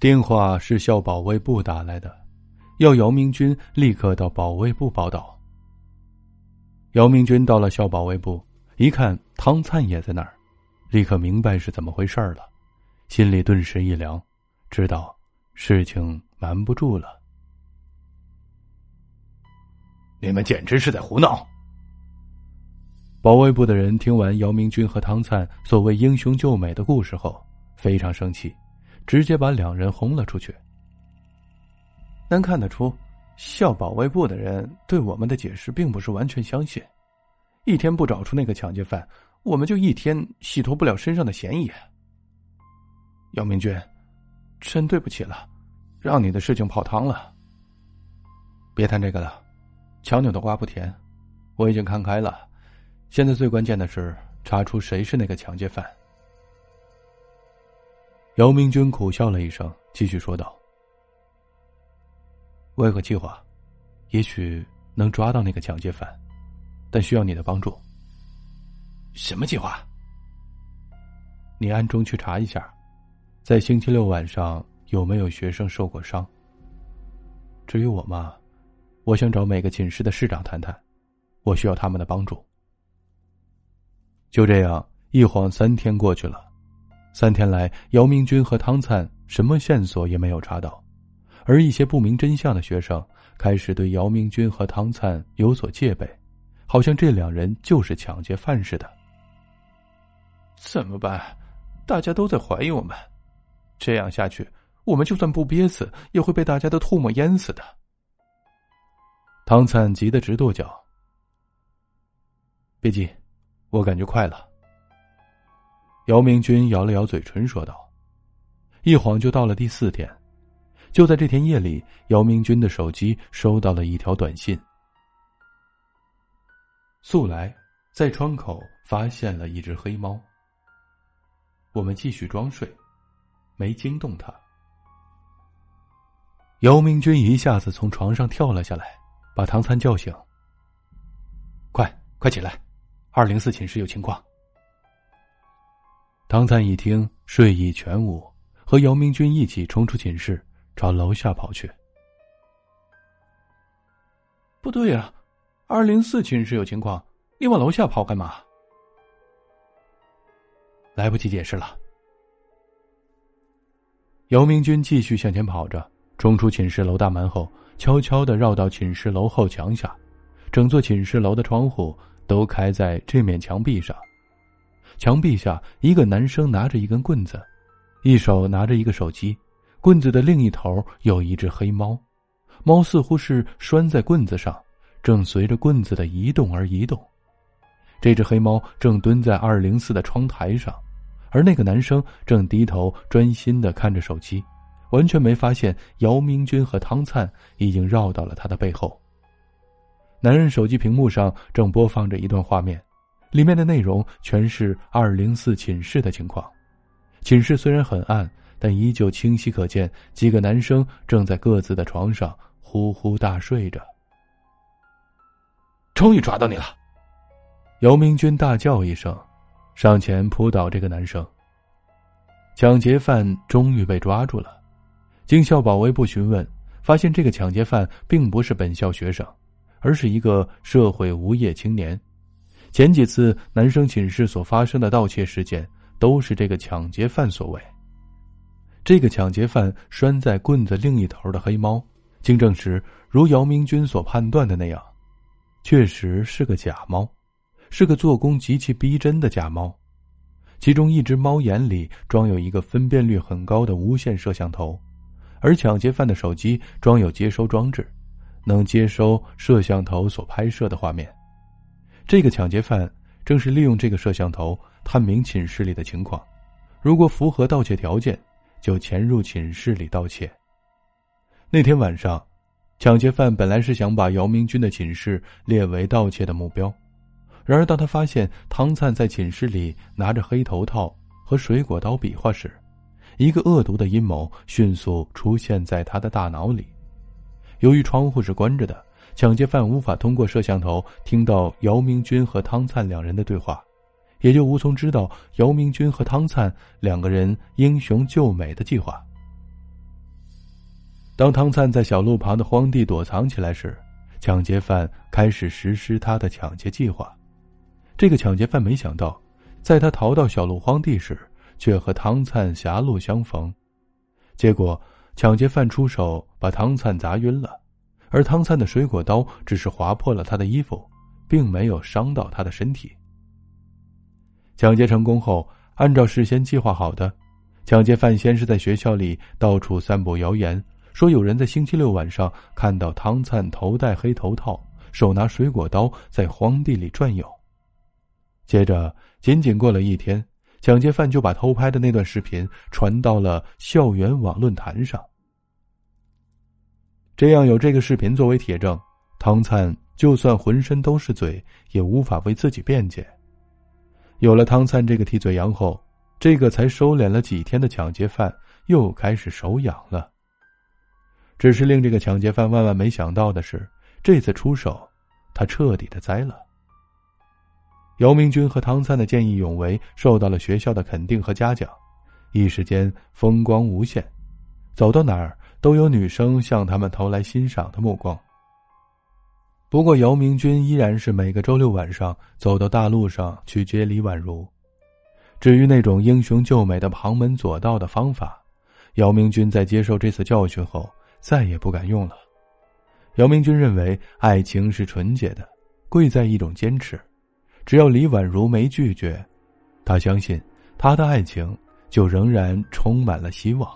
电话是校保卫部打来的，要姚明军立刻到保卫部报道。姚明军到了校保卫部，一看汤灿也在那儿，立刻明白是怎么回事了，心里顿时一凉，知道事情瞒不住了。你们简直是在胡闹！保卫部的人听完姚明军和汤灿所谓英雄救美的故事后，非常生气，直接把两人轰了出去。能看得出，校保卫部的人对我们的解释并不是完全相信。一天不找出那个抢劫犯，我们就一天洗脱不了身上的嫌疑。姚明军，真对不起了，让你的事情泡汤了。别谈这个了。强扭的瓜不甜，我已经看开了。现在最关键的是查出谁是那个抢劫犯。姚明军苦笑了一声，继续说道：“我有个计划，也许能抓到那个抢劫犯，但需要你的帮助。”什么计划？你暗中去查一下，在星期六晚上有没有学生受过伤。至于我嘛。我想找每个寝室的室长谈谈，我需要他们的帮助。就这样，一晃三天过去了。三天来，姚明军和汤灿什么线索也没有查到，而一些不明真相的学生开始对姚明军和汤灿有所戒备，好像这两人就是抢劫犯似的。怎么办？大家都在怀疑我们，这样下去，我们就算不憋死，也会被大家的唾沫淹死的。汤灿急得直跺脚。别急，我感觉快了。姚明军咬了咬嘴唇，说道：“一晃就到了第四天，就在这天夜里，姚明军的手机收到了一条短信。素来在窗口发现了一只黑猫。我们继续装睡，没惊动它。”姚明军一下子从床上跳了下来。把唐三叫醒。快快起来，二零四寝室有情况。唐灿一听，睡意全无，和姚明军一起冲出寝室，朝楼下跑去。不对呀，二零四寝室有情况，你往楼下跑干嘛？来不及解释了。姚明军继续向前跑着，冲出寝室楼大门后。悄悄的绕到寝室楼后墙下，整座寝室楼的窗户都开在这面墙壁上。墙壁下，一个男生拿着一根棍子，一手拿着一个手机，棍子的另一头有一只黑猫，猫似乎是拴在棍子上，正随着棍子的移动而移动。这只黑猫正蹲在二零四的窗台上，而那个男生正低头专心的看着手机。完全没发现姚明军和汤灿已经绕到了他的背后。男人手机屏幕上正播放着一段画面，里面的内容全是二零四寝室的情况。寝室虽然很暗，但依旧清晰可见几个男生正在各自的床上呼呼大睡着。终于抓到你了！姚明军大叫一声，上前扑倒这个男生。抢劫犯终于被抓住了。经校保卫部询问，发现这个抢劫犯并不是本校学生，而是一个社会无业青年。前几次男生寝室所发生的盗窃事件，都是这个抢劫犯所为。这个抢劫犯拴在棍子另一头的黑猫，经证实，如姚明军所判断的那样，确实是个假猫，是个做工极其逼真的假猫。其中一只猫眼里装有一个分辨率很高的无线摄像头。而抢劫犯的手机装有接收装置，能接收摄像头所拍摄的画面。这个抢劫犯正是利用这个摄像头探明寝室里的情况，如果符合盗窃条件，就潜入寝室里盗窃。那天晚上，抢劫犯本来是想把姚明军的寝室列为盗窃的目标，然而当他发现汤灿在寝室里拿着黑头套和水果刀比划时，一个恶毒的阴谋迅速出现在他的大脑里。由于窗户是关着的，抢劫犯无法通过摄像头听到姚明军和汤灿两人的对话，也就无从知道姚明军和汤灿两个人英雄救美的计划。当汤灿在小路旁的荒地躲藏起来时，抢劫犯开始实施他的抢劫计划。这个抢劫犯没想到，在他逃到小路荒地时，却和汤灿狭路相逢。结果，抢劫犯出手把汤灿砸晕了，而汤灿的水果刀只是划破了他的衣服，并没有伤到他的身体。抢劫成功后，按照事先计划好的，抢劫犯先是在学校里到处散布谣言。说有人在星期六晚上看到汤灿头戴黑头套，手拿水果刀在荒地里转悠。接着，仅仅过了一天，抢劫犯就把偷拍的那段视频传到了校园网论坛上。这样有这个视频作为铁证，汤灿就算浑身都是嘴，也无法为自己辩解。有了汤灿这个替罪羊后，这个才收敛了几天的抢劫犯又开始手痒了。只是令这个抢劫犯万万没想到的是，这次出手，他彻底的栽了。姚明军和汤灿的见义勇为受到了学校的肯定和嘉奖，一时间风光无限，走到哪儿都有女生向他们投来欣赏的目光。不过，姚明军依然是每个周六晚上走到大路上去接李婉如。至于那种英雄救美的旁门左道的方法，姚明军在接受这次教训后。再也不敢用了。姚明军认为，爱情是纯洁的，贵在一种坚持。只要李婉如没拒绝，他相信他的爱情就仍然充满了希望。